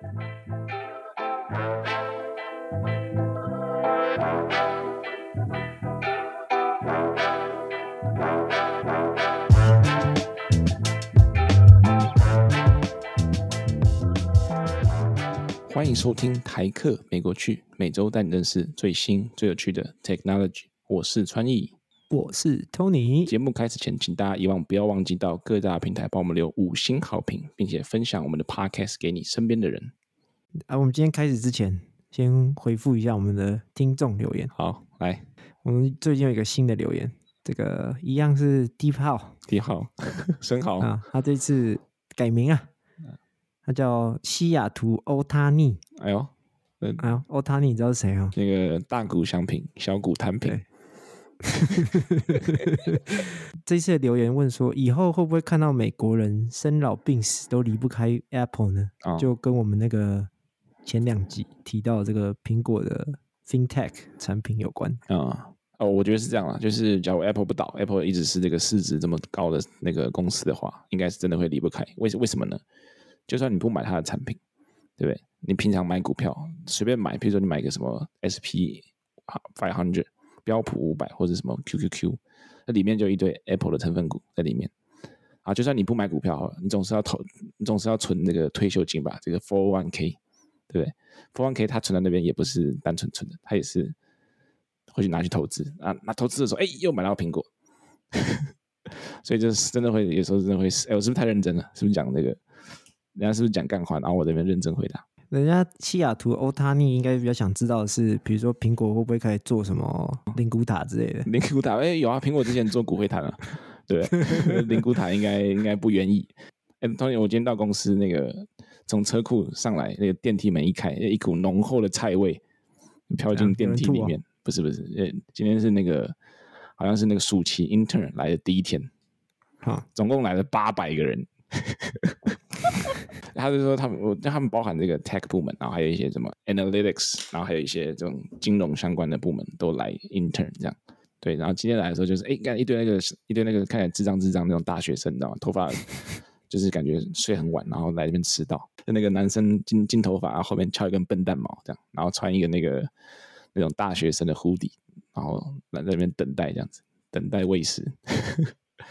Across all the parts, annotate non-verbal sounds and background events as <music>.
欢迎收听台客美国趣，每周带你认识最新最有趣的 technology。我是川艺，我是 Tony。节目开始前，请大家以往不要忘记到各大平台帮我们留五星好评，并且分享我们的 podcast 给你身边的人。啊，我们今天开始之前，先回复一下我们的听众留言。好，来，我们最近有一个新的留言，这个一样是 Deep 号，Deep 号，<laughs> 生蚝啊，他这次改名啊。他叫西雅图欧塔尼，哎呦，哎呦，欧塔尼，你知道是谁啊？那个大谷翔平，小谷弹平。<laughs> 这次的留言问说，以后会不会看到美国人生老病死都离不开 Apple 呢？哦、就跟我们那个前两集提到这个苹果的 FinTech 产品有关啊、哦。哦，我觉得是这样啦，就是假如 Apple 不倒，Apple 一直是这个市值这么高的那个公司的话，应该是真的会离不开。为为什么呢？就算你不买它的产品，对不对？你平常买股票随便买，比如说你买个什么 SP Five Hundred 标普五百或者什么 QQQ，那里面就一堆 Apple 的成分股在里面。啊，就算你不买股票，你总是要投，你总是要存那个退休金吧？这个 Four One K，对不对？Four One K 它存在那边也不是单纯存的，它也是会去拿去投资啊。那投资的时候，哎，又买到苹果，<laughs> 所以就是真的会有时候真的会，哎，我是不是太认真了？是不是讲那个？人家是不是讲干话？然后我这边认真回答。人家西雅图欧塔尼应该比较想知道的是，比如说苹果会不会开始做什么灵骨塔之类的？灵骨塔，哎、欸，有啊，苹果之前做骨灰坛啊，<laughs> 对，灵骨塔应该应该不愿意。哎、欸，同学，我今天到公司那个从车库上来，那个电梯门一开，一股浓厚的菜味飘进电梯里面。啊、不是不是，呃今天是那个好像是那个暑期 intern 来的第一天，啊，总共来了八百个人。他就说他们，我让他们包含这个 tech 部门，然后还有一些什么 analytics，然后还有一些这种金融相关的部门都来 intern 这样。对，然后今天来的时候就是，哎，干一堆那个一堆那个看起来智障智障那种大学生，你知道吗？头发 <laughs> 就是感觉睡很晚，然后来这边迟到。就那个男生金金头发，然后后面翘一根笨蛋毛这样，然后穿一个那个那种大学生的 hoodie，然后来在那边等待这样子，等待喂食。<laughs>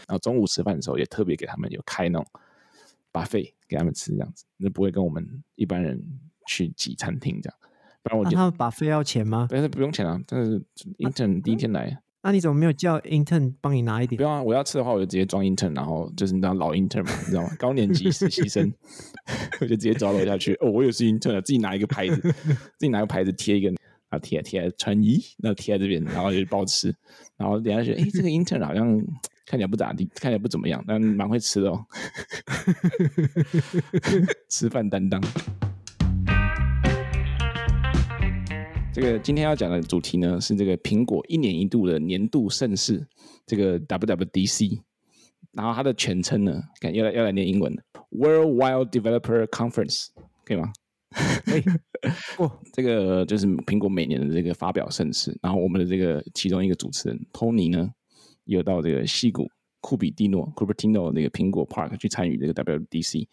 然后中午吃饭的时候也特别给他们有开那种。把费给他们吃这样子，那不会跟我们一般人去挤餐厅这样。不然我他们把费要钱吗？但是不用钱啊，但是 intern 第一天来，啊、那你怎么没有叫 intern 帮你拿一点？不用啊，我要吃的话我就直接装 intern，然后就是你知道老 intern 嘛，<laughs> 你知道吗？高年级实习生，<laughs> 我就直接招楼下去。哦，我也是 intern，自己拿一个牌子，<laughs> 自己拿个牌子贴一个，啊贴贴在穿衣，那贴在这边，然后就包吃，然后人家觉得哎这个 intern 好像。看起来不咋地，看起来不怎么样，但蛮会吃的哦。<laughs> 吃饭担当。这个今天要讲的主题呢，是这个苹果一年一度的年度盛事，这个 WWDC。然后它的全称呢，看要来要来念英文，Worldwide Developer Conference，可以吗？可 <laughs> 以。哦，<laughs> 这个就是苹果每年的这个发表盛事。然后我们的这个其中一个主持人 Tony 呢。有到这个西谷库比蒂诺 Cupertino 那个苹果 Park 去参与这个 W D C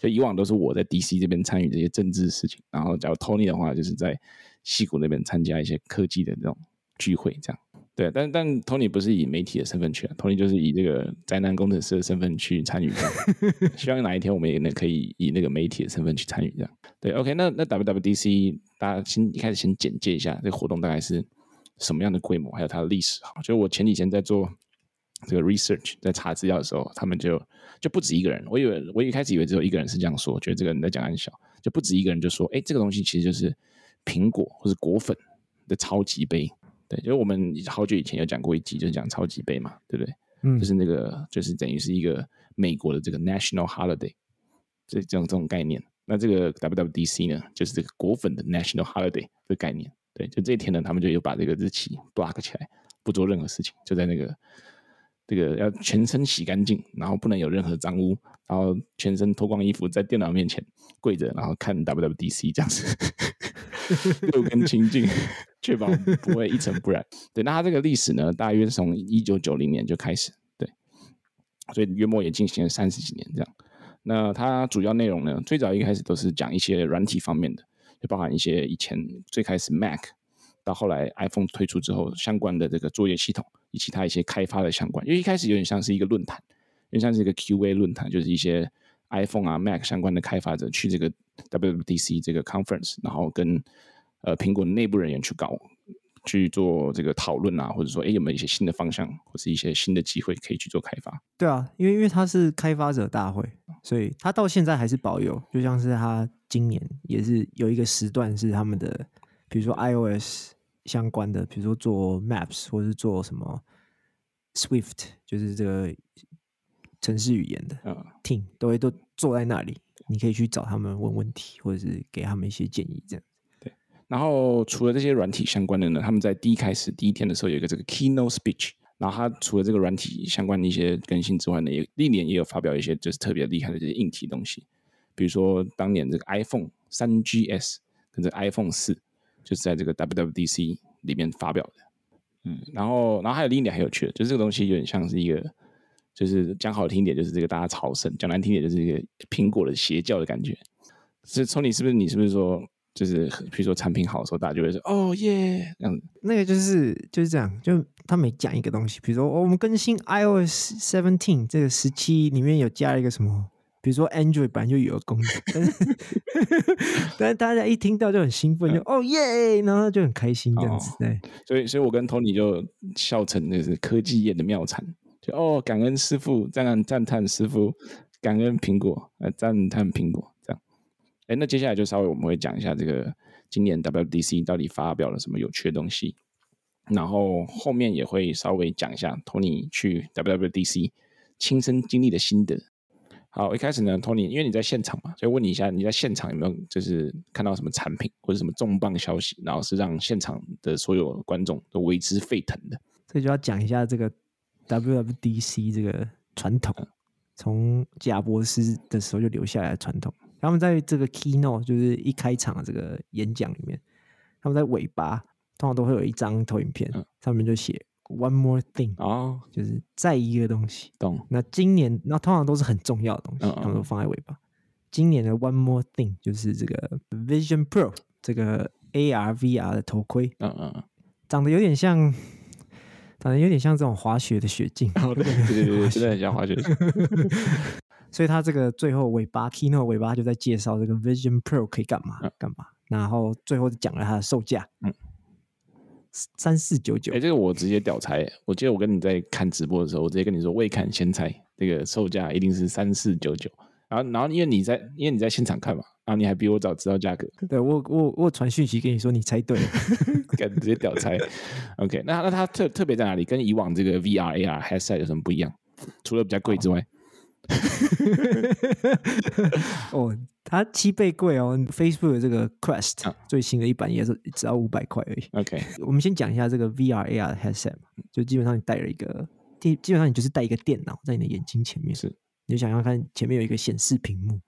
就以往都是我在 DC 这边参与这些政治事情，然后假如 Tony 的话，就是在西谷那边参加一些科技的这种聚会，这样。对，但但 Tony 不是以媒体的身份去啊，Tony 就是以这个宅男工程师的身份去参与。<laughs> 希望哪一天我们也能可以以那个媒体的身份去参与这样。对，OK，那那 WWDC 大家先一开始先简介一下这个活动大概是。什么样的规模，还有它的历史哈？就我前几天在做这个 research，在查资料的时候，他们就就不止一个人。我以为我一开始以为只有一个人是这样说，觉得这个人在讲很小，就不止一个人就说，哎，这个东西其实就是苹果或是果粉的超级杯。对，就是我们好久以前有讲过一集，就是讲超级杯嘛，对不对？嗯，就是那个就是等于是一个美国的这个 national holiday，这这种这种概念。那这个 WWDC 呢，就是这个果粉的 national holiday 的概念。对，就这一天呢，他们就有把这个日期 block 起来，不做任何事情，就在那个这个要全身洗干净，然后不能有任何脏污，然后全身脱光衣服在电脑面前跪着，然后看 WWDC 这样子，<laughs> 六根清净，<laughs> 确保不会一尘不染。<laughs> 对，那它这个历史呢，大约是从一九九零年就开始，对，所以约莫也进行了三十几年这样。那它主要内容呢，最早一开始都是讲一些软体方面的，就包含一些以前最开始 Mac 到后来 iPhone 推出之后相关的这个作业系统以及它一些开发的相关，因为一开始有点像是一个论坛，有点像是一个 QA 论坛，就是一些 iPhone 啊 Mac 相关的开发者去这个 WWDC 这个 conference，然后跟呃苹果的内部人员去搞。去做这个讨论啊，或者说，哎，有没有一些新的方向，或是一些新的机会可以去做开发？对啊，因为因为它是开发者大会，所以它到现在还是保有，就像是它今年也是有一个时段是他们的，比如说 iOS 相关的，比如说做 Maps 或是做什么 Swift，就是这个城市语言的 team，嗯，都会都坐在那里，你可以去找他们问问题，或者是给他们一些建议，这样。然后除了这些软体相关的呢，他们在第一开始第一天的时候有一个这个 keynote speech。然后他除了这个软体相关的一些更新之外呢，也历年也有发表一些就是特别厉害的这些硬体东西。比如说当年这个 iPhone 3GS 跟这 iPhone 4就是在这个 WWDC 里面发表的。嗯，然后然后还有另一点很有趣的，就是这个东西有点像是一个，就是讲好听点就是这个大家朝圣，讲难听点就是一个苹果的邪教的感觉。所以 Tony 是不是你是不是说？就是比如说产品好的时候，大家就会说哦耶这样子。那个就是就是这样，就他每讲一个东西，比如说我们更新 iOS seventeen 这个时期里面有加了一个什么，比如说 Android 版就有个功能，但是 <laughs> 但是大家一听到就很兴奋，就哦耶，然后就很开心这样子。对，所以所以我跟 Tony 就笑成那是科技业的妙产，就哦感恩师傅，赞赞叹师傅，感恩苹果，呃赞叹苹果。哎，那接下来就稍微我们会讲一下这个今年 WWDC 到底发表了什么有趣的东西，然后后面也会稍微讲一下 Tony 去 WWDC 亲身经历的心得。好，一开始呢，Tony 因为你在现场嘛，所以问你一下，你在现场有没有就是看到什么产品或者什么重磅消息，然后是让现场的所有观众都为之沸腾的？这就要讲一下这个 WWDC 这个传统，从贾伯斯的时候就留下来的传统。他们在这个 keynote 就是一开场的这个演讲里面，他们在尾巴通常都会有一张投影片，嗯、上面就写 one more thing 哦，就是再一个东西。懂。那今年那通常都是很重要的东西，嗯嗯他们都放在尾巴。今年的 one more thing 就是这个 Vision Pro 这个 AR VR 的头盔，嗯嗯，长得有点像，长得有点像这种滑雪的雪镜。哦，对对对对，真的很像滑雪。所以它这个最后尾巴 keynote 尾巴就在介绍这个 Vision Pro 可以干嘛干嘛，然后最后讲了它的售价，嗯，三四九九。哎，这个我直接屌猜，我记得我跟你在看直播的时候，我直接跟你说未看先猜，这个售价一定是三四九九。然后然后因为你在因为你在现场看嘛，然后你还比我早知道价格。<laughs> 对，我我我传讯息跟你说你猜对了，<laughs> 直接屌猜。OK，那那它特特别在哪里？跟以往这个 VR AR headset 有什么不一样？除了比较贵之外。哦 <laughs> 哦，它七倍贵哦！Facebook 的这个 Quest、啊、最新的一版也是只要五百块而已。OK，我们先讲一下这个 VR AR 的 headset，就基本上你带了一个，基基本上你就是带一个电脑在你的眼睛前面，是，你就想要看前面有一个显示屏幕，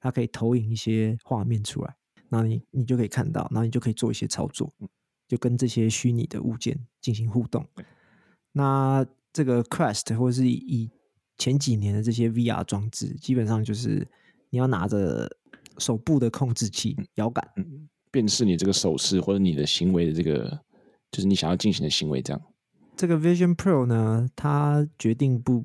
它可以投影一些画面出来，然后你你就可以看到，然后你就可以做一些操作，就跟这些虚拟的物件进行互动。那这个 Quest 或者是以前几年的这些 VR 装置，基本上就是你要拿着手部的控制器摇杆，嗯，辨识你这个手势或者你的行为的这个，就是你想要进行的行为。这样，这个 Vision Pro 呢，它决定不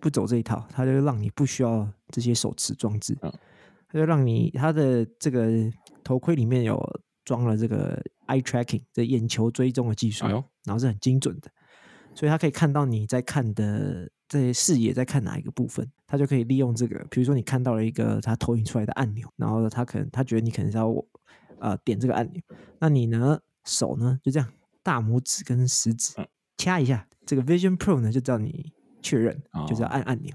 不走这一套，它就让你不需要这些手持装置，它就让你它的这个头盔里面有装了这个 Eye Tracking 这眼球追踪的技术，然后是很精准的，所以它可以看到你在看的。这些视野在看哪一个部分，他就可以利用这个。比如说，你看到了一个他投影出来的按钮，然后他可能他觉得你可能是要呃点这个按钮，那你呢手呢就这样大拇指跟食指掐一下，这个 Vision Pro 呢就叫你确认，就是要按按钮，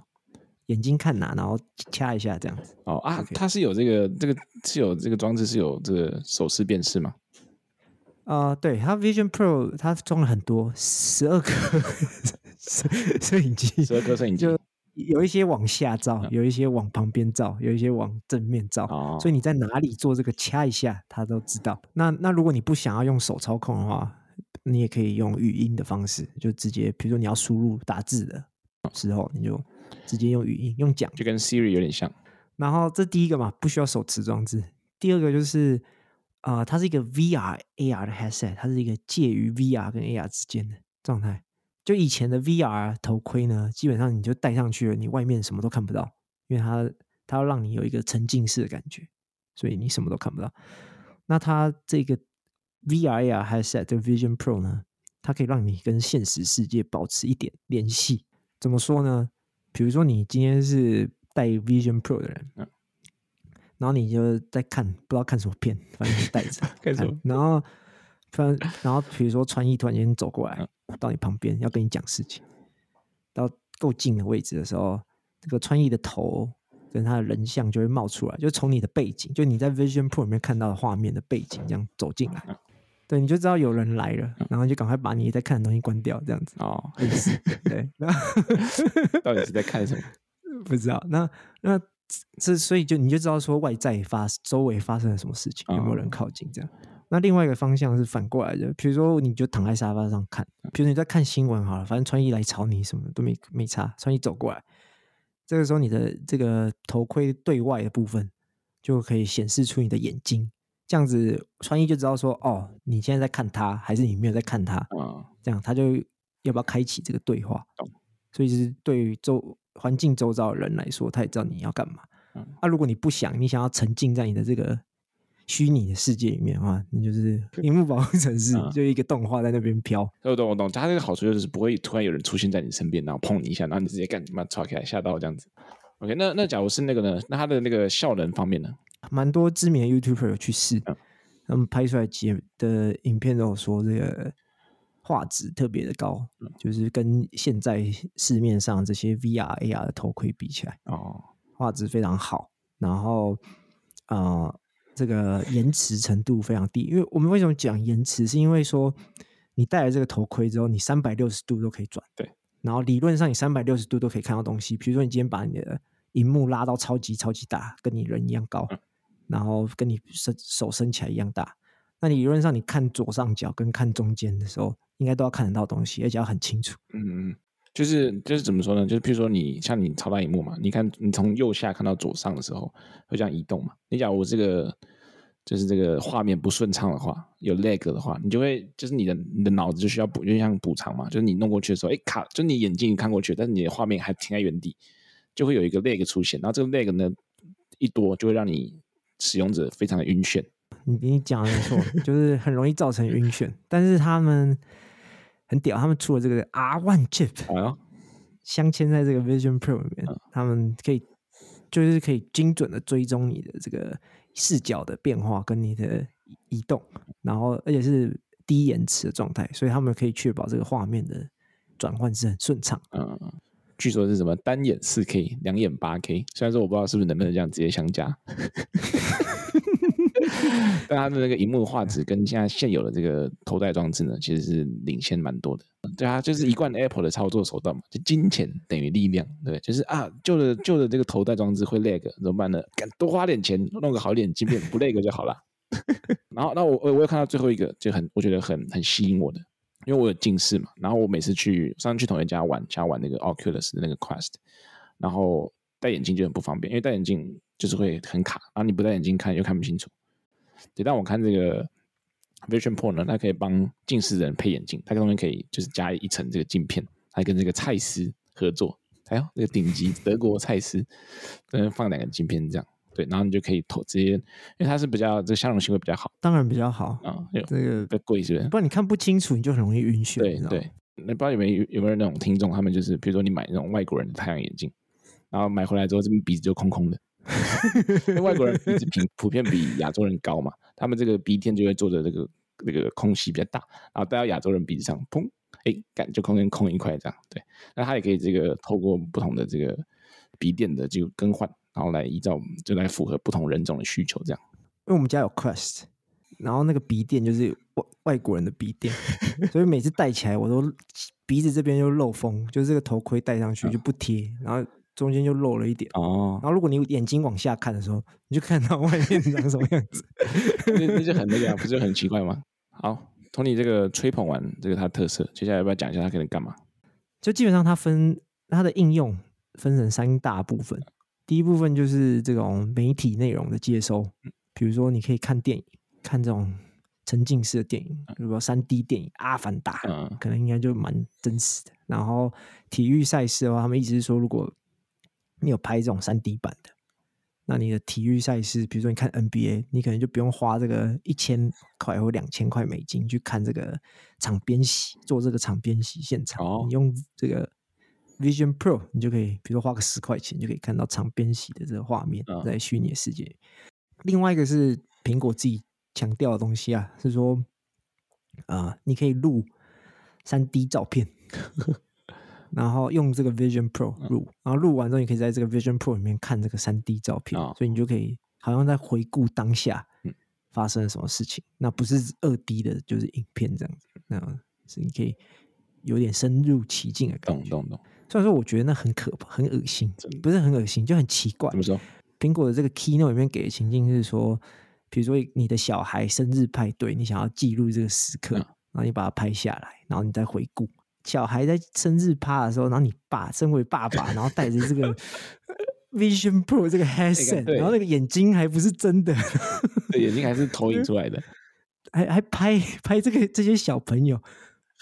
眼睛看哪，然后掐一下这样子。哦啊，它是有这个这个是有这个装置是有这个手势辨识吗？啊、呃，对，它 Vision Pro 它装了很多十二个。<laughs> 摄影机，十二颗摄影机，就有一些往下照，有一些往旁边照，有一些往正面照，哦、所以你在哪里做这个掐一下，他都知道。那那如果你不想要用手操控的话，你也可以用语音的方式，就直接，比如说你要输入打字的时候，你就直接用语音用讲，就跟 Siri 有点像。然后这第一个嘛，不需要手持装置。第二个就是，呃，它是一个 VR AR 的 headset，它是一个介于 VR 跟 AR 之间的状态。就以前的 VR 头盔呢，基本上你就戴上去了，你外面什么都看不到，因为它它要让你有一个沉浸式的感觉，所以你什么都看不到。那它这个 VR AR headset 的 Vision Pro 呢，它可以让你跟现实世界保持一点联系。怎么说呢？比如说你今天是戴 Vision Pro 的人，嗯，然后你就在看，不知道看什么片，反正你戴着 <laughs> 看什么，然后，突然然后比如说川一突然间走过来，到你旁边要跟你讲事情，到够近的位置的时候，这个穿衣的头跟他的人像就会冒出来，就从你的背景，就你在 Vision Pro 里面看到的画面的背景这样走进来。<laughs> 对，你就知道有人来了，然后就赶快把你在看的东西关掉，这样子哦。对，那 <laughs> 到底是在看什么？<laughs> 不知道。那那这所以就你就知道说外在发周围发生了什么事情，有没有人靠近这样。哦、那另外一个方向是反过来的，比如说你就躺在沙发上看，比如你在看新闻好了，反正穿衣来吵你什么都没没差，穿衣走过来，这个时候你的这个头盔对外的部分就可以显示出你的眼睛。这样子，穿衣就知道说，哦，你现在在看他，还是你没有在看他？嗯，这样他就要不要开启这个对话？嗯、所以就是对于周环境周遭的人来说，他也知道你要干嘛。那，啊，如果你不想，你想要沉浸在你的这个虚拟的世界里面的话，你就是萤幕保护城市，嗯、就一个动画在那边飘。我懂，我懂。它这个好处就是不会突然有人出现在你身边，然后碰你一下，然后你直接干什么吵起来，吓到这样子。OK，那那假如是那个呢？那它的那个效能方面呢？蛮多知名的 YouTuber 有去试，他们拍出来几的影片都有说这个画质特别的高，就是跟现在市面上这些 VR、AR 的头盔比起来，哦，画质非常好。然后，呃，这个延迟程度非常低。因为我们为什么讲延迟，是因为说你戴了这个头盔之后，你三百六十度都可以转，对。然后理论上你三百六十度都可以看到东西。比如说你今天把你的荧幕拉到超级超级大，跟你人一样高。然后跟你伸手伸起来一样大，那理论上你看左上角跟看中间的时候，应该都要看得到东西，而且要很清楚。嗯嗯，就是就是怎么说呢？就是譬如说你像你超大萤幕嘛，你看你从右下看到左上的时候会这样移动嘛。你假如我这个就是这个画面不顺畅的话，有 lag 的话，你就会就是你的你的脑子就需要补，就像补偿嘛。就是你弄过去的时候，哎卡，就你眼睛看过去，但是你的画面还停在原地，就会有一个 lag 出现。然后这个 lag 呢一多，就会让你。使用者非常的晕眩，你你讲的没错，就是很容易造成晕眩。但是他们很屌，他们出了这个 R One chip，啊，镶嵌在这个 Vision Pro 里面，啊，他们可以就是可以精准的追踪你的这个视角的变化跟你的移动，然后而且是低延迟的状态，所以他们可以确保这个画面的转换是很顺畅。嗯。据说是什么单眼四 K，两眼八 K。虽然说我不知道是不是能不能这样直接相加，<laughs> 但它的那个荧幕画质跟现在现有的这个头戴装置呢，其实是领先蛮多的。对啊，就是一贯 Apple 的操作手段嘛，就金钱等于力量，对，就是啊，旧的旧的这个头戴装置会 lag，怎么办呢？敢多花点钱弄个好一点晶片，不 lag 就好了。<laughs> 然后，那我我我又看到最后一个，就很我觉得很很吸引我的。因为我有近视嘛，然后我每次去上次去同学家玩，想要玩那个 Oculus 的那个 Quest，然后戴眼镜就很不方便，因为戴眼镜就是会很卡，然后你不戴眼镜看又看不清楚。对，但我看这个 Vision Pro 呢，它可以帮近视的人配眼镜，它中间可以就是加一层这个镜片，还跟这个蔡司合作，哎呦，那个顶级 <laughs> 德国蔡司，嗯，放两个镜片这样。对，然后你就可以投直接，因为它是比较这个相容性会比较好，当然比较好啊。这个比较贵是不是？不然你看不清楚，你就很容易晕眩。对对，那不知道有没有有没有那种听众，他们就是比如说你买那种外国人的太阳眼镜，然后买回来之后这边鼻子就空空的，<laughs> 因为外国人鼻子平普遍比亚洲人高嘛，他们这个鼻垫就会做的这个那个空隙比较大，然后戴到亚洲人鼻子上，砰，哎，感觉空间空一块这样。对，那他也可以这个透过不同的这个鼻垫的这个更换。然后来依照就来符合不同人种的需求，这样。因为我们家有 Quest，然后那个鼻垫就是外外国人的鼻垫，<laughs> 所以每次戴起来我都鼻子这边又漏风，就是这个头盔戴上去就不贴，然后中间就漏了一点。哦。然后如果你眼睛往下看的时候，你就看到外面长什么样子，<laughs> 那那就很那个啊，<laughs> 不是很奇怪吗？好，Tony 这个吹捧完这个它的特色，接下来要不要讲一下它可能干嘛？就基本上它分它的应用。分成三大部分。第一部分就是这种媒体内容的接收，比如说你可以看电影，看这种沉浸式的电影，比如说三 D 电影《阿凡达》，可能应该就蛮真实的。然后体育赛事的话，他们一直是说，如果你有拍这种三 D 版的。那你的体育赛事，比如说你看 NBA，你可能就不用花这个一千块或两千块美金去看这个场边洗，做这个场边洗现场。哦、你用这个 Vision Pro，你就可以，比如说花个十块钱，就可以看到场边洗的这个画面，在虚拟世界。哦、另外一个是苹果自己强调的东西啊，是说啊、呃，你可以录三 D 照片。然后用这个 Vision Pro 录，嗯、然后录完之后，你可以在这个 Vision Pro 里面看这个三 D 照片，哦、所以你就可以好像在回顾当下发生了什么事情。嗯、那不是二 D 的，就是影片这样子，那是你可以有点深入其境的感觉。懂懂懂。虽然说我觉得那很可怕，很恶心，不是很恶心，就很奇怪。怎么说？苹果的这个 Keynote 里面给的情境是说，比如说你的小孩生日派对，你想要记录这个时刻，嗯、然后你把它拍下来，然后你再回顾。小孩在生日趴的时候，然后你爸身为爸爸，然后带着这个 <laughs> Vision Pro 这个 headset，然后那个眼睛还不是真的，对眼睛还是投影出来的，<laughs> 还还拍拍这个这些小朋友，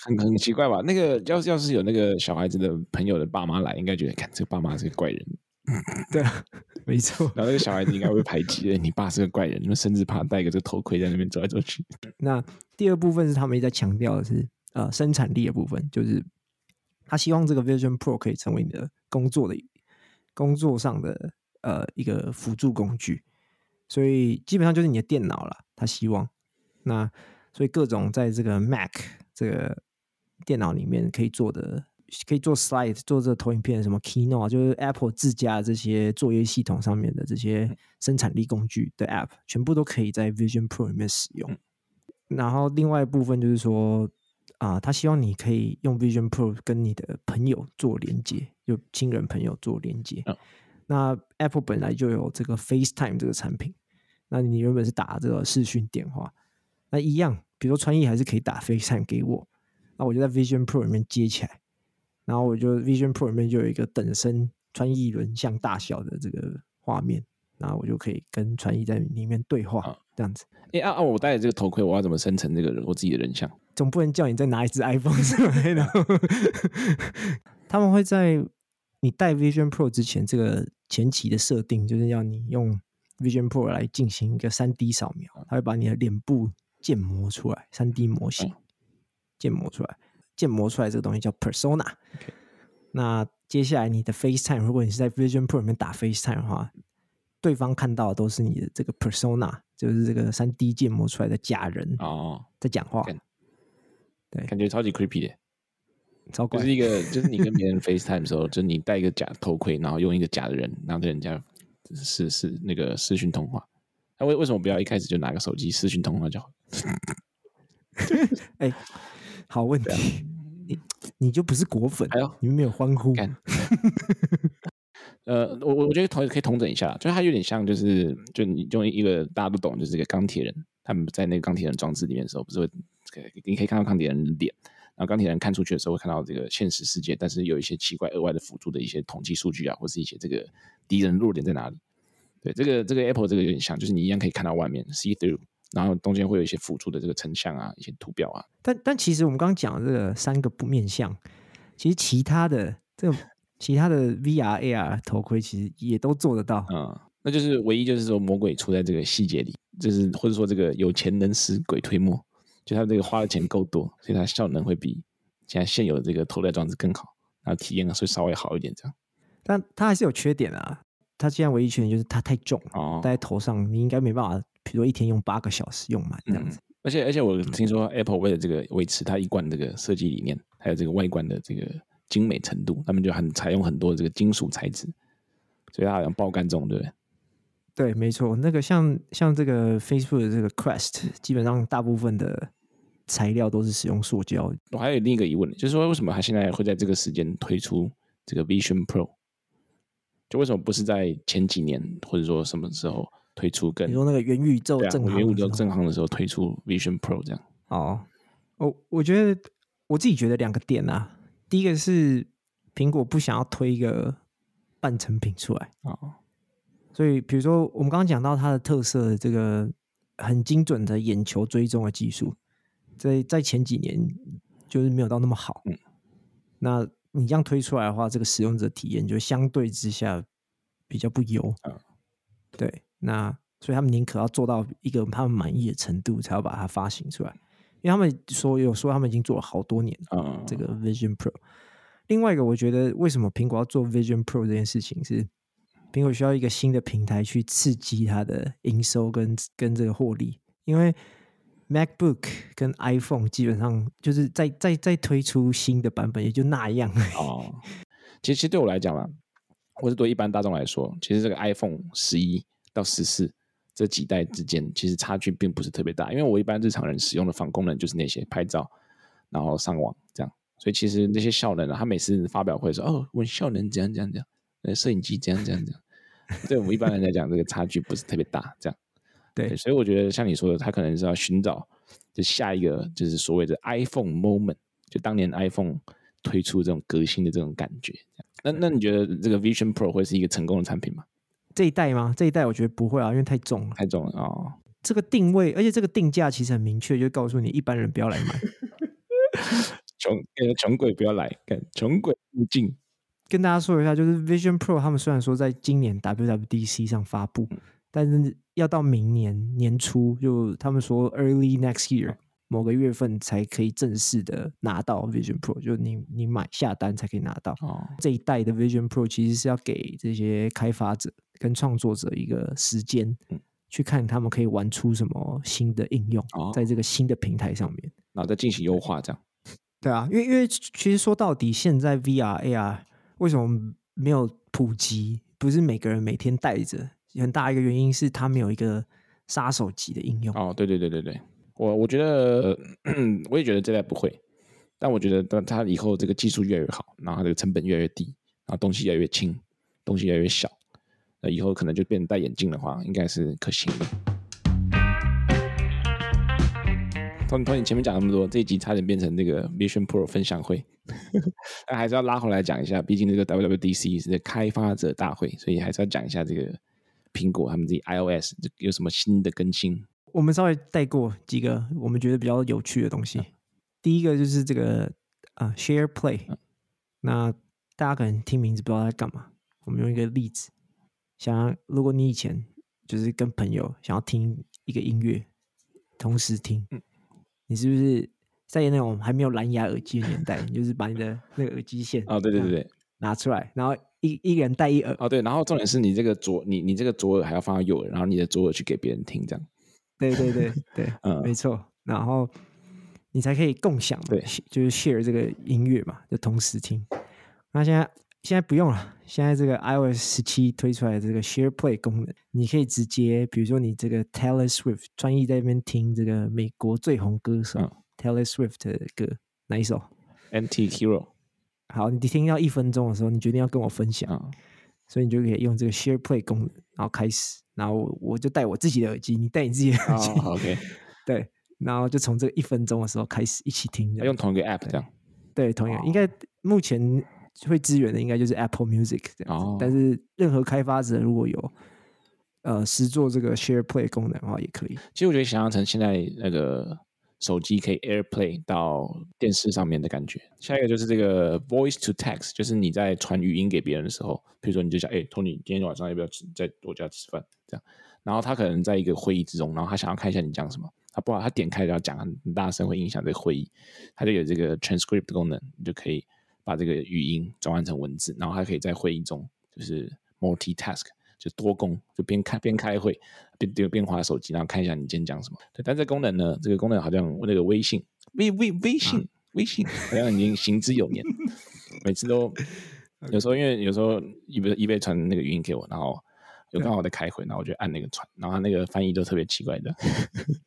很很奇怪吧？那个要是要是有那个小孩子的朋友的爸妈来，应该觉得看这个爸妈是个怪人，<laughs> 对啊，没错。然后那个小孩子应该会排挤，你爸是个怪人，因为生日趴戴个这个头盔在那边走来走去。那第二部分是他们一直在强调的是。呃，生产力的部分就是，他希望这个 Vision Pro 可以成为你的工作的工作上的呃一个辅助工具，所以基本上就是你的电脑了。他希望那所以各种在这个 Mac 这个电脑里面可以做的，可以做 Slide 做这个投影片，什么 Keynote 啊，就是 Apple 自家这些作业系统上面的这些生产力工具的 App，全部都可以在 Vision Pro 里面使用。然后另外一部分就是说。啊，他希望你可以用 Vision Pro 跟你的朋友做连接，就亲人朋友做连接。哦、那 Apple 本来就有这个 FaceTime 这个产品，那你原本是打这个视讯电话，那一样，比如说川艺还是可以打 FaceTime 给我，那我就在 Vision Pro 里面接起来，然后我就 Vision Pro 里面就有一个等身川艺人像大小的这个画面，然后我就可以跟传一在里面对话，哦、这样子。哎啊啊！我戴着这个头盔，我要怎么生成这个人我自己的人像？总不能叫你再拿一只 iPhone 出来，呢 <laughs> 他们会在你戴 Vision Pro 之前，这个前期的设定就是要你用 Vision Pro 来进行一个三 D 扫描，他会把你的脸部建模出来，三 D 模型建模出来，建模出来这个东西叫 Persona。那接下来你的 FaceTime，如果你是在 Vision Pro 里面打 FaceTime 的话，对方看到的都是你的这个 Persona，就是这个三 D 建模出来的假人哦，在讲话。对，感觉超级 creepy 的，超怪。就是一个，就是你跟别人 FaceTime 的时候，就是你戴一个假头盔，然后用一个假的人，然后跟人家是是那个视讯通话。那、啊、为为什么不要一开始就拿个手机视讯通话就好？<laughs> 哎、欸，好问题，啊、你你就不是果粉？哎呦，你们没有欢呼？<laughs> 呃，我我我觉得同可以同整一下，就是它有点像，就是就你用一个大家都懂，就是这个钢铁人，他们在那个钢铁人装置里面的时候，不是会。你可以看到钢铁人的脸，然后钢铁人看出去的时候会看到这个现实世界，但是有一些奇怪额外的辅助的一些统计数据啊，或是一些这个敌人弱点在哪里？对，这个这个 Apple 这个有点像，就是你一样可以看到外面 see through，然后中间会有一些辅助的这个成像啊，一些图表啊。但但其实我们刚刚讲的这个三个不面向，其实其他的这个其他的 VR AR 头盔其实也都做得到。嗯，那就是唯一就是说魔鬼出在这个细节里，就是或者说这个有钱能使鬼推磨。就他这个花的钱够多，所以它效能会比现在现有的这个头戴装置更好，然后体验会稍微好一点这样。但它还是有缺点啊，它现在唯一缺点就是它太重哦，戴在头上你应该没办法，比如说一天用八个小时用满这样子。嗯、而且而且我听说 Apple 为了这个维持它一贯这个设计理念，还有这个外观的这个精美程度，他们就很采用很多这个金属材质，所以它好像爆干重，对不对？对，没错，那个像像这个 Facebook 的这个 Quest，基本上大部分的。材料都是使用塑胶。我还有另一个疑问，就是说为什么它现在会在这个时间推出这个 Vision Pro？就为什么不是在前几年或者说什么时候推出你说那个元宇宙正、啊、元宇宙正行的时候推出 Vision Pro 这样？哦，我我觉得我自己觉得两个点啊，第一个是苹果不想要推一个半成品出来啊。哦、所以，比如说我们刚刚讲到它的特色这个很精准的眼球追踪的技术，在在前几年就是没有到那么好。嗯，那你这样推出来的话，这个使用者体验就相对之下比较不优。嗯，对，那所以他们宁可要做到一个他们满意的程度，才要把它发行出来。因为他们说有说他们已经做了好多年啊，这个 Vision Pro。另外一个，我觉得为什么苹果要做 Vision Pro 这件事情，是苹果需要一个新的平台去刺激它的营收跟跟这个获利。因为 MacBook 跟 iPhone 基本上就是在在在推出新的版本，也就那样。哦，其实其实对我来讲啦，或者对一般大众来说，其实这个 iPhone 十一到十四这几代之间，其实差距并不是特别大。因为我一般日常人使用的防功能就是那些拍照，然后上网这样。所以其实那些效能啊，他每次发表会说哦，我效能怎样怎样怎样，呃，摄影机怎样怎样怎样。对我们一般人来讲，这个差距不是特别大，这样。<laughs> 对，对，所以我觉得像你说的，他可能是要寻找就下一个就是所谓的 iPhone moment，就当年 iPhone 推出这种革新的这种感觉。那那你觉得这个 Vision Pro 会是一个成功的产品吗？这一代吗？这一代我觉得不会啊，因为太重了，太重了哦。这个定位，而且这个定价其实很明确，就告诉你一般人不要来买。<laughs> 穷呃，穷鬼不要来，跟穷鬼入境。跟大家说一下，就是 Vision Pro 他们虽然说在今年 WWDC 上发布，嗯、但是要到明年年初，就他们说 Early Next Year、嗯、某个月份才可以正式的拿到 Vision Pro，就你你买下单才可以拿到。哦，这一代的 Vision Pro 其实是要给这些开发者跟创作者一个时间，嗯、去看他们可以玩出什么新的应用，哦、在这个新的平台上面，然后再进行优化，这样。<laughs> 对啊，因为因为其实说到底，现在 VR AR 为什么没有普及？不是每个人每天带着，很大一个原因是它没有一个杀手级的应用。哦，对对对对对，我我觉得 <clears throat> 我也觉得这代不会，但我觉得当它以后这个技术越来越好，然后它这个成本越来越低，然后东西越来越轻，东西越来越小，那以后可能就变成戴眼镜的话，应该是可行的。同同你前面讲那么多，这一集差点变成那个 Vision Pro 分享会，<laughs> 但还是要拉回来讲一下，毕竟这个 WWDC 是开发者大会，所以还是要讲一下这个苹果他们自己 iOS 有什么新的更新。我们稍微带过几个我们觉得比较有趣的东西。嗯、第一个就是这个啊 Share Play，、嗯、那大家可能听名字不知道在干嘛。我们用一个例子，想如果你以前就是跟朋友想要听一个音乐，同时听。嗯你是不是在那种还没有蓝牙耳机的年代？你就是把你的 <laughs> 那个耳机线哦，对对对对，拿出来，然后一一个人戴一耳哦，对，然后重点是你这个左你你这个左耳还要放到右耳，然后你的左耳去给别人听，这样。对对 <laughs> 对对，嗯，没错，然后你才可以共享，对，就是 share 这个音乐嘛，就同时听。那现在现在不用了，现在这个 iOS 十七推出来的这个 Share Play 功能，你可以直接，比如说你这个 Taylor Swift 专业在那边听这个美国最红歌手、嗯、Taylor Swift 的歌，哪一首？Anti Hero。好，你听到一分钟的时候，你决定要跟我分享，嗯、所以你就可以用这个 Share Play 功能，然后开始，然后我，我就戴我自己的耳机，你戴你自己的耳机、哦、，OK，<laughs> 对，然后就从这个一分钟的时候开始一起听，用同一个 App 这样，对，对，同一个，哦、应该目前。会支援的应该就是 Apple Music 这样子，oh. 但是任何开发者如果有呃实做这个 Share Play 功能的话，也可以。其实我觉得想象成现在那个手机可以 AirPlay 到电视上面的感觉。下一个就是这个 Voice to Text，就是你在传语音给别人的时候，比如说你就想，哎，Tony，今天晚上要不要吃在我家吃饭？这样，然后他可能在一个会议之中，然后他想要看一下你讲什么，他不好，他点开就要讲很大声，会影响这个会议，他就有这个 Transcript 的功能，你就可以。把这个语音转换成文字，然后还可以在会议中就是 multitask，就多工，就边开边开会，边边边滑手机，然后看一下你今天讲什么。对，但这功能呢，这个功能好像那个微信微微微信、啊、微信好像已经行之有年，<laughs> 每次都有时候因为有时候一被一被传那个语音给我，然后有刚好在开会，然后我就按那个传，然后他那个翻译都特别奇怪的。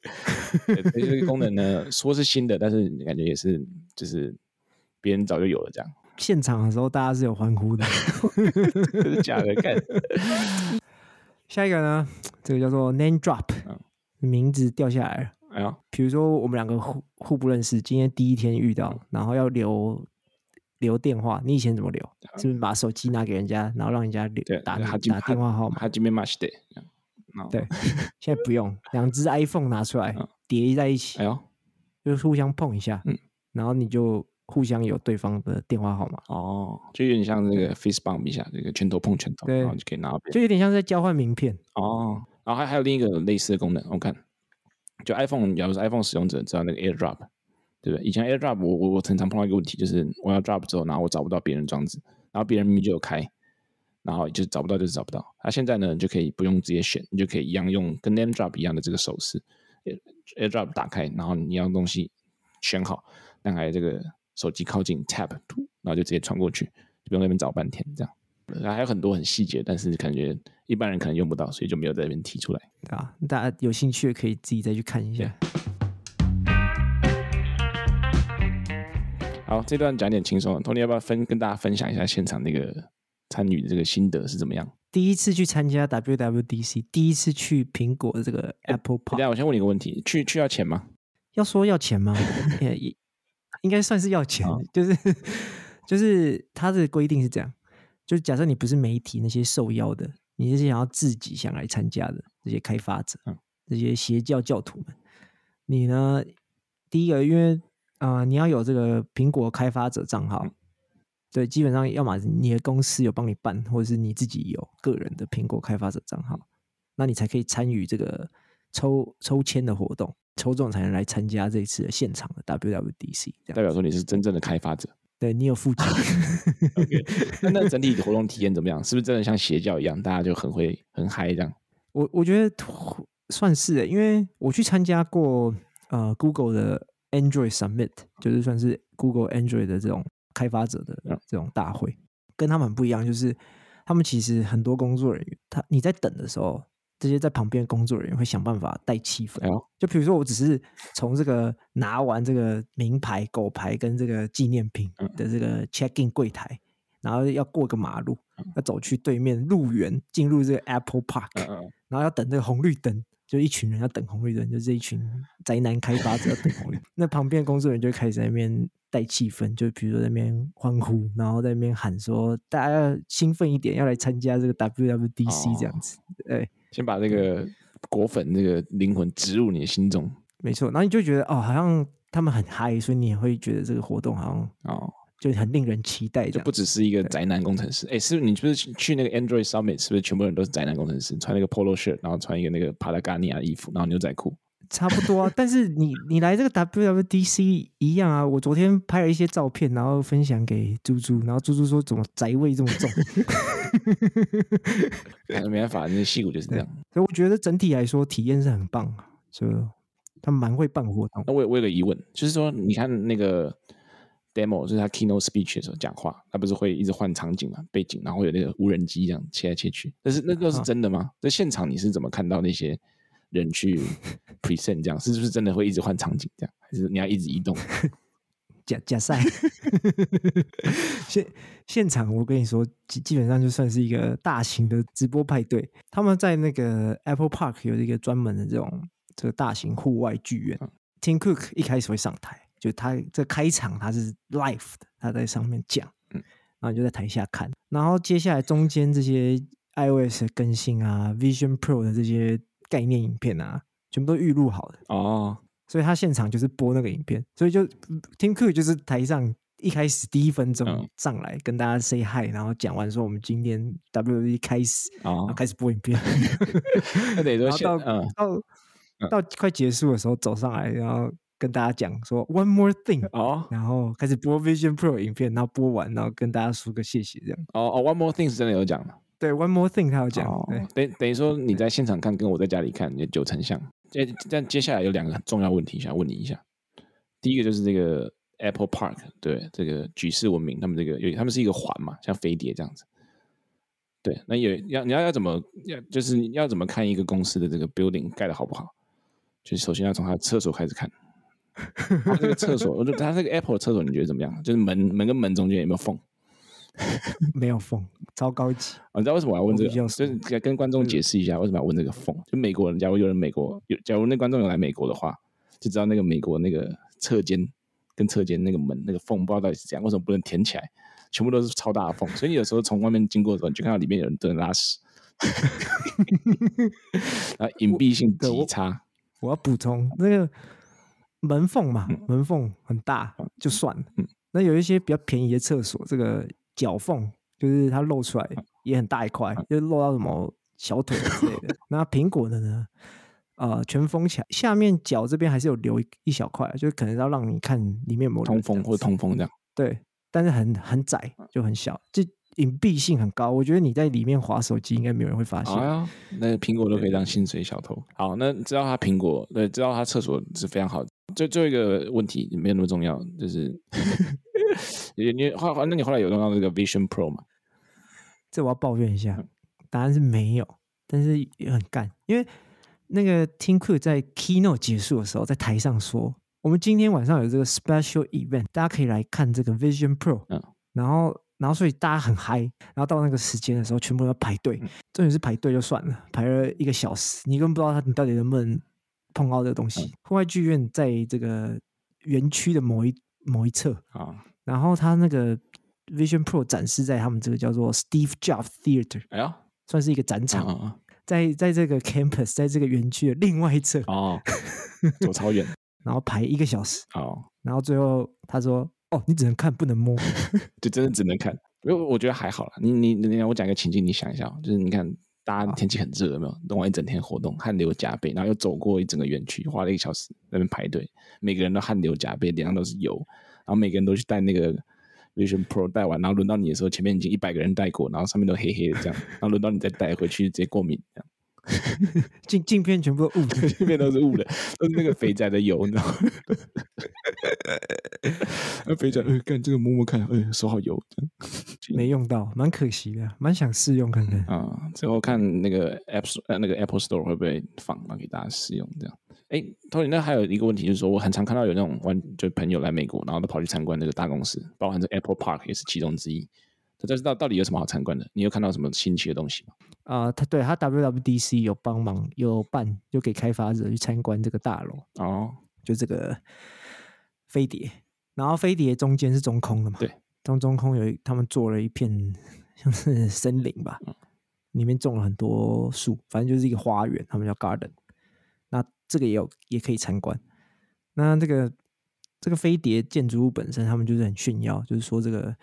<laughs> 对，这个功能呢，说是新的，但是感觉也是就是。别人早就有了，这样。现场的时候，大家是有欢呼的，<laughs> 是假的。看 <laughs> 下一个呢，这个叫做 name drop，名字掉下来了。哎呀，比如说我们两个互互不认识，今天第一天遇到，然后要留留电话，你以前怎么留？是不是把手机拿给人家，然后让人家留打打电话号码？对，现在不用，两只 iPhone 拿出来叠在一起，哎呦，就是互相碰一下，嗯，然后你就互相有对方的电话号码。哦，就有点像那个 face bump 一下，这个拳头碰拳头，然后就可以拿到。就有点像在交换名片。哦，然后还还有另一个类似的功能，我看，就 iPhone，假如是 iPhone 使用者，知道那个 AirDrop。对不对？以前 AirDrop 我我我常常碰到一个问题，就是我要 drop 之后，然后我找不到别人装置，然后别人明明就有开，然后就找不到，就是找不到。那、啊、现在呢，你就可以不用直接选，你就可以一样用跟 Name Drop 一样的这个手势，AirDrop 打开，然后你要东西选好，让它这个手机靠近 Tap，然后就直接传过去，就不用在那边找半天这样。然后还有很多很细节，但是感觉一般人可能用不到，所以就没有在那边提出来。啊，大家有兴趣可以自己再去看一下。好，这段讲点轻松的，Tony 要不要分跟大家分享一下现场那个参与的这个心得是怎么样？第一次去参加 WWDC，第一次去苹果的这个 Apple Park。等下我先问你一个问题，去去要钱吗？要说要钱吗？<laughs> 也应该算是要钱，哦、就是就是他的规定是这样，就是假设你不是媒体那些受邀的，你是想要自己想来参加的这些开发者，嗯、这些邪教教徒们，你呢？第一个因为。啊、呃，你要有这个苹果开发者账号，对，基本上要么你的公司有帮你办，或者是你自己有个人的苹果开发者账号，那你才可以参与这个抽抽签的活动，抽中才能来参加这一次的现场的 WWDC。代表说你是真正的开发者，对，你有付钱。okay, 那整体 <laughs> 活动体验怎么样？是不是真的像邪教一样，大家就很会很嗨这样？我我觉得算是，因为我去参加过呃 Google 的。Android Summit 就是算是 Google Android 的这种开发者的这种大会，跟他们很不一样，就是他们其实很多工作人员，他你在等的时候，这些在旁边的工作人员会想办法带气氛。就比如说，我只是从这个拿完这个名牌、狗牌跟这个纪念品的这个 check in 柜台，然后要过个马路，要走去对面路园进入这个 Apple Park，然后要等这个红绿灯。就一群人要等红绿灯，就是一群宅男开发者要等红绿灯。那旁边工作人员就开始在那边带气氛，就比如说在那边欢呼，然后在那边喊说：“大家要兴奋一点，要来参加这个 WWDC 这样子。哦”对，先把这个果粉这个灵魂植入你的心中。没错，然后你就觉得哦，好像他们很嗨，所以你也会觉得这个活动好像哦。就很令人期待，就不只是一个宅男工程师。哎，是不是你不是去那个 Android Summit？是不是全部人都是宅男工程师，穿那个 Polo shirt，然后穿一个那个 Patagonia 衣服，然后牛仔裤？差不多啊。<laughs> 但是你你来这个 WWDC 一样啊。我昨天拍了一些照片，然后分享给猪猪，然后猪猪说怎么宅味这么重？<laughs> 没办法，那戏骨就是这样。所以我觉得整体来说体验是很棒啊，就他们蛮会办活动。那我我有个疑问，就是说你看那个。demo 就是他 keynote speech 的时候讲话，他不是会一直换场景嘛，背景，然后会有那个无人机这样切来切去。但是那个是真的吗？在现场你是怎么看到那些人去 <laughs> present 这样？是不是真的会一直换场景这样？还是你要一直移动？<laughs> 假假赛。现现场我跟你说，基基本上就算是一个大型的直播派对。他们在那个 Apple Park 有一个专门的这种这个大型户外剧院。嗯、Tim Cook 一开始会上台。就他这开场他是 live 的，他在上面讲，嗯，然后你就在台下看，然后接下来中间这些 iOS 的更新啊，Vision Pro 的这些概念影片啊，全部都预录好的。哦，所以他现场就是播那个影片，所以就 Tim Cook 就是台上一开始第一分钟上来跟大家 say hi，然后讲完说我们今天 WWE 开始，哦，然后开始播影片，<laughs> 那得然后到、嗯、到到快结束的时候走上来，然后。跟大家讲说 one more thing 哦，然后开始播 Vision Pro 影片，然后播完，然后跟大家说个谢谢这样。哦哦，one more thing 是真的有讲吗？对，one more thing 他有讲。哦、对等等于说你在现场看，跟我在家里看，也九成像。接但接下来有两个很重要问题想问你一下。第一个就是这个 Apple Park，对这个举世闻名，他们这个有他们是一个环嘛，像飞碟这样子。对，那有要你要要怎么要就是要怎么看一个公司的这个 building 盖的好不好？就是首先要从它的厕所开始看。它这个厕所，我觉得他这个 Apple 的厕所，你觉得怎么样？就是门门跟门中间有没有缝？<laughs> 没有缝，超高级。你知道为什么我要问这个？就是跟观众解释一下为什么要问这个缝。就美国人，假如有人美国有，假如那观众有来美国的话，就知道那个美国那个侧间跟侧间那个门那个缝，不知道到底是怎样，为什么不能填起来？全部都是超大的缝，所以你有时候从外面经过的时候，你就看到里面有人在拉屎。<laughs> 然后隐蔽性极差。我，我要补充那个门缝嘛，嗯、门缝很大就算了。嗯、那有一些比较便宜的厕所，这个脚缝就是它露出来也很大一块，就是露到什么小腿之类的。那苹果的呢？呃，全封起来，下面脚这边还是有留一一小块，就是可能要让你看里面有没有通风或通风这样。对，但是很很窄，就很小，就隐蔽性很高。我觉得你在里面滑手机，应该没有人会发现。啊，那苹果都可以当薪水小偷。好，那知道他苹果，对，知道他厕所是非常好。最最后一个问题没有那么重要，就是 <laughs> 你你后来那你后来有用到那个 Vision Pro 吗？这我要抱怨一下，答案是没有，但是也很干，因为。那个 Tim Cook 在 Keynote 结束的时候，在台上说：“我们今天晚上有这个 Special Event，大家可以来看这个 Vision Pro。”嗯，然后，然后所以大家很嗨，然后到那个时间的时候，全部要排队。嗯、重点是排队就算了，排了一个小时，你根本不知道他你到底能不能碰到这个东西。户、嗯、外剧院在这个园区的某一某一侧啊，哦、然后他那个 Vision Pro 展示在他们这个叫做 Steve Jobs Theater，哎呀，算是一个展场。在在这个 campus，在这个园区的另外一侧哦，<laughs> 走超远，然后排一个小时哦，然后最后他说：“哦，你只能看，不能摸。<laughs> ”就真的只能看，因为我觉得还好啦。你你你，我讲一个情境，你想一下，就是你看，大家天气很热，有没有？弄完一整天活动，汗流浃背，然后又走过一整个园区，花了一个小时在那边排队，每个人都汗流浃背，脸上都是油，然后每个人都去戴那个 Vision Pro 戴完，然后轮到你的时候，前面已经一百个人戴过，然后上面都黑黑的这样，然后轮到你再戴回去，直接过敏这样。<laughs> 镜镜片全部都雾的，<laughs> 镜片都是雾的，都是那个肥仔的油，你知道吗？<laughs> 那肥仔，呃，干这个摸摸看，呃，手好油，没用到，蛮可惜的，蛮想试用看看啊。最后看那个 App 呃，那个 Apple Store 会不会放嘛，给大家试用这样。哎，Tony，那还有一个问题就是说，我很常看到有那种玩，就朋友来美国，然后都跑去参观那个大公司，包含这 Apple Park 也是其中之一。他知道到底有什么好参观的？你有看到什么新奇的东西吗？啊、呃，他对他 WWDC 有帮忙，有办，有给开发者去参观这个大楼哦，就这个飞碟，然后飞碟中间是中空的嘛？对，中中空有他们做了一片 <laughs> 像是森林吧，嗯、里面种了很多树，反正就是一个花园，他们叫 garden。那这个也有也可以参观。那这个这个飞碟建筑物本身，他们就是很炫耀，就是说这个。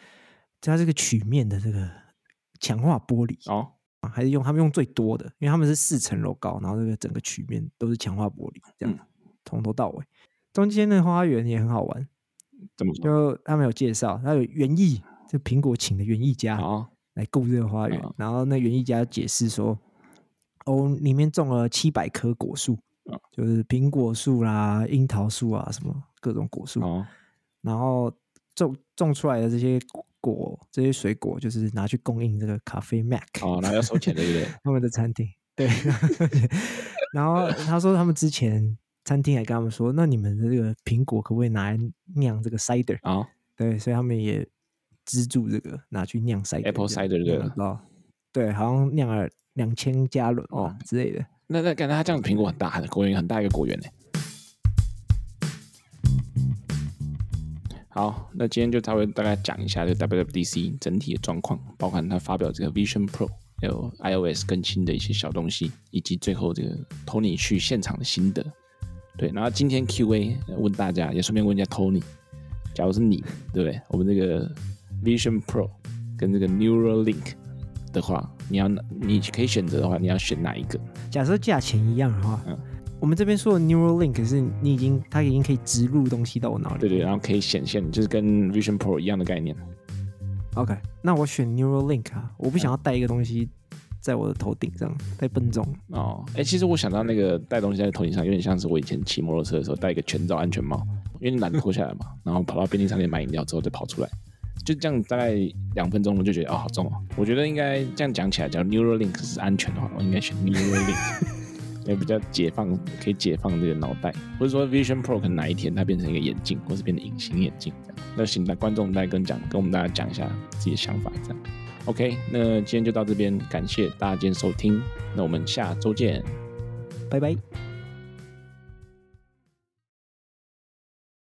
它这个曲面的这个强化玻璃哦，还是用他们用最多的，因为他们是四层楼高，然后这个整个曲面都是强化玻璃，这样、嗯、从头到尾。中间的花园也很好玩，怎么说？就他们有介绍，他有园艺，就苹果请的园艺家来顾这个花园，哦、然后那园艺家解释说，哦，里面种了七百棵果树，哦、就是苹果树啦、樱桃树啊，什么各种果树，哦、然后种种出来的这些。果这些水果就是拿去供应这个咖啡 Mac 哦，然后要收钱的对不对？<laughs> 他们的餐厅对，<laughs> 然后他说他们之前餐厅还跟他们说，那你们的这个苹果可不可以拿来酿这个 cider 啊？哦、对，所以他们也资助这个拿去酿 cider Apple cider 对吧？对，好像酿了两千加仑哦之类的。那那感觉他这样苹果很大，果园很大一个果园呢。好，那今天就稍微大概讲一下这个 WWDC 整体的状况，包含他发表这个 Vision Pro，还有 iOS 更新的一些小东西，以及最后这个 Tony 去现场的心得。对，然后今天 QA 问大家，也顺便问一下 Tony，假如是你，对不对？我们这个 Vision Pro 跟这个 Neuralink 的话，你要你可以选择的话，你要选哪一个？假设价钱一样的话，嗯。我们这边说的 Neuralink 是你已经，它已经可以植入东西到我脑里。对对，然后可以显现，就是跟 Vision Pro 一样的概念。OK，那我选 Neuralink 啊，我不想要带一个东西在我的头顶上，太笨重。哦，哎，其实我想到那个带东西在头顶上，有点像是我以前骑摩托车的时候戴一个全罩安全帽，因为你懒得脱下来嘛，然后跑到便利商店买饮料之后再跑出来，就这样大概两分钟，我就觉得哦好重哦。我觉得应该这样讲起来，假如 Neuralink 是安全的话，我应该选 Neuralink。<laughs> 也比较解放，可以解放这个脑袋，或者说 Vision Pro 可能哪一天它变成一个眼镜，或是变成隐形眼镜这样。那请大观众再跟讲，跟我们大家讲一下自己的想法这样。OK，那今天就到这边，感谢大家今天收听，那我们下周见，拜拜。